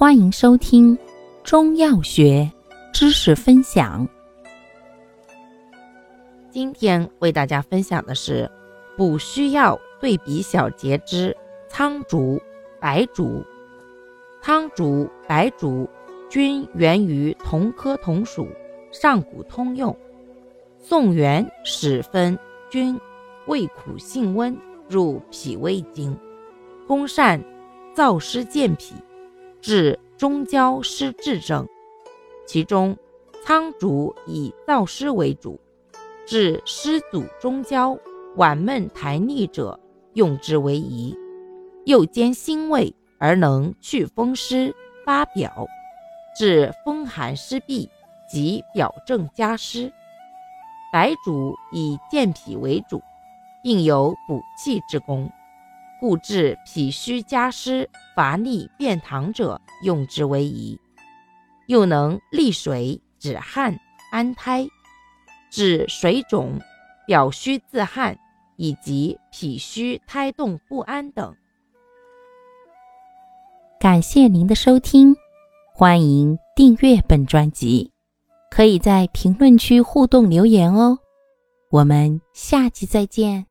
欢迎收听中药学知识分享。今天为大家分享的是补虚药对比小节之苍术、白术。苍术、白术均源于同科同属，上古通用。宋元始分均味苦性温，入脾胃经，功善燥湿健脾。治中焦湿滞症，其中苍术以燥湿为主，治湿阻中焦、脘闷痰腻者用之为宜。又兼辛味而能祛风湿发表，治风寒湿痹及表症加湿。白术以健脾为主，并有补气之功。故治脾虚加湿、乏力便溏者用之为宜，又能利水止汗、安胎，治水肿、表虚自汗以及脾虚胎动不安等。感谢您的收听，欢迎订阅本专辑，可以在评论区互动留言哦。我们下期再见。